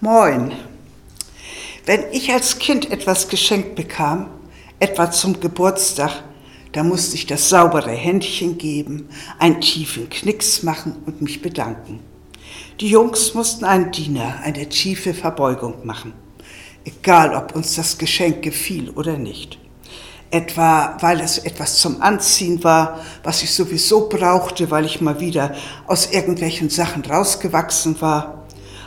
Moin. Wenn ich als Kind etwas geschenkt bekam, etwa zum Geburtstag, da musste ich das saubere Händchen geben, einen tiefen Knicks machen und mich bedanken. Die Jungs mussten einen Diener, eine tiefe Verbeugung machen, egal ob uns das Geschenk gefiel oder nicht. Etwa weil es etwas zum Anziehen war, was ich sowieso brauchte, weil ich mal wieder aus irgendwelchen Sachen rausgewachsen war.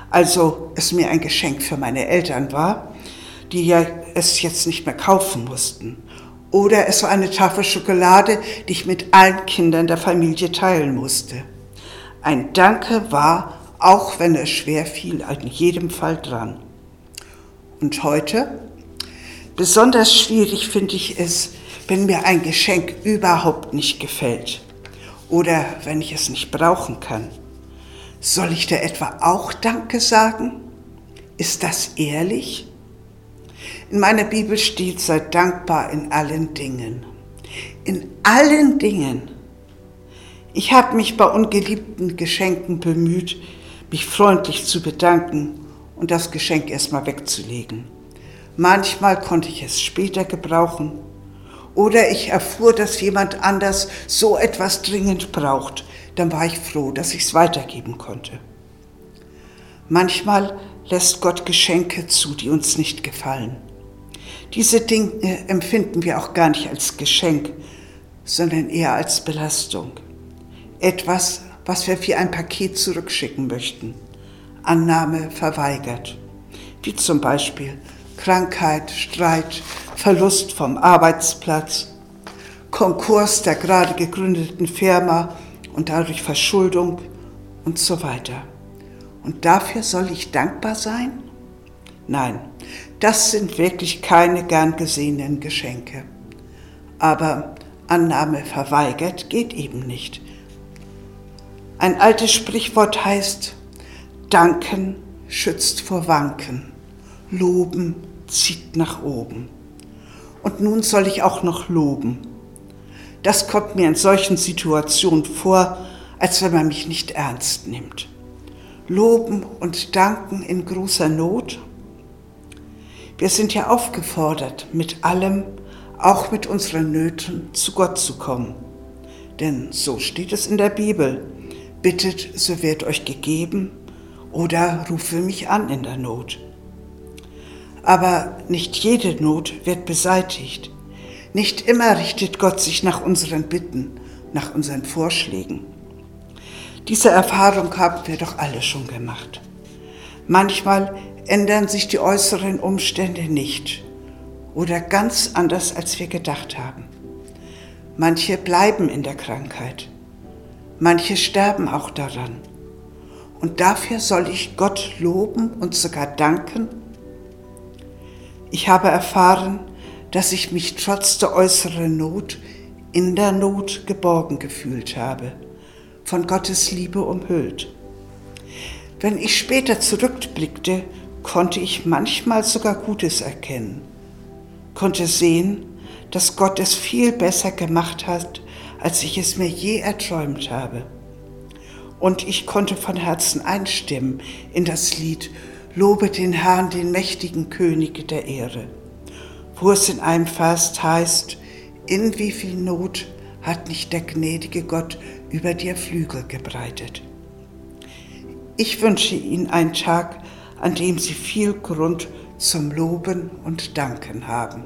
Also es mir ein Geschenk für meine Eltern war, die ja es jetzt nicht mehr kaufen mussten. Oder es war eine Tafel Schokolade, die ich mit allen Kindern der Familie teilen musste. Ein Danke war, auch wenn es schwer fiel, in jedem Fall dran. Und heute? Besonders schwierig finde ich es, wenn mir ein Geschenk überhaupt nicht gefällt oder wenn ich es nicht brauchen kann. Soll ich da etwa auch Danke sagen? Ist das ehrlich? In meiner Bibel steht, sei dankbar in allen Dingen. In allen Dingen. Ich habe mich bei ungeliebten Geschenken bemüht, mich freundlich zu bedanken und das Geschenk erstmal wegzulegen. Manchmal konnte ich es später gebrauchen oder ich erfuhr, dass jemand anders so etwas dringend braucht. Dann war ich froh, dass ich es weitergeben konnte. Manchmal lässt Gott Geschenke zu, die uns nicht gefallen. Diese Dinge empfinden wir auch gar nicht als Geschenk, sondern eher als Belastung. Etwas, was wir wie ein Paket zurückschicken möchten. Annahme verweigert. Wie zum Beispiel Krankheit, Streit, Verlust vom Arbeitsplatz, Konkurs der gerade gegründeten Firma und dadurch Verschuldung und so weiter. Und dafür soll ich dankbar sein? Nein, das sind wirklich keine gern gesehenen Geschenke. Aber Annahme verweigert geht eben nicht. Ein altes Sprichwort heißt, Danken schützt vor Wanken, Loben zieht nach oben. Und nun soll ich auch noch loben. Das kommt mir in solchen Situationen vor, als wenn man mich nicht ernst nimmt. Loben und danken in großer Not wir sind ja aufgefordert, mit allem, auch mit unseren Nöten, zu Gott zu kommen. Denn so steht es in der Bibel. Bittet, so wird euch gegeben, oder rufe mich an in der Not. Aber nicht jede Not wird beseitigt. Nicht immer richtet Gott sich nach unseren Bitten, nach unseren Vorschlägen. Diese Erfahrung haben wir doch alle schon gemacht. Manchmal ändern sich die äußeren Umstände nicht oder ganz anders, als wir gedacht haben. Manche bleiben in der Krankheit, manche sterben auch daran. Und dafür soll ich Gott loben und sogar danken? Ich habe erfahren, dass ich mich trotz der äußeren Not in der Not geborgen gefühlt habe, von Gottes Liebe umhüllt. Wenn ich später zurückblickte, konnte ich manchmal sogar Gutes erkennen, konnte sehen, dass Gott es viel besser gemacht hat, als ich es mir je erträumt habe. Und ich konnte von Herzen einstimmen in das Lied Lobe den Herrn, den mächtigen König der Ehre, wo es in einem Vers heißt, in wie viel Not hat nicht der gnädige Gott über dir Flügel gebreitet. Ich wünsche Ihnen einen Tag, an dem Sie viel Grund zum Loben und Danken haben.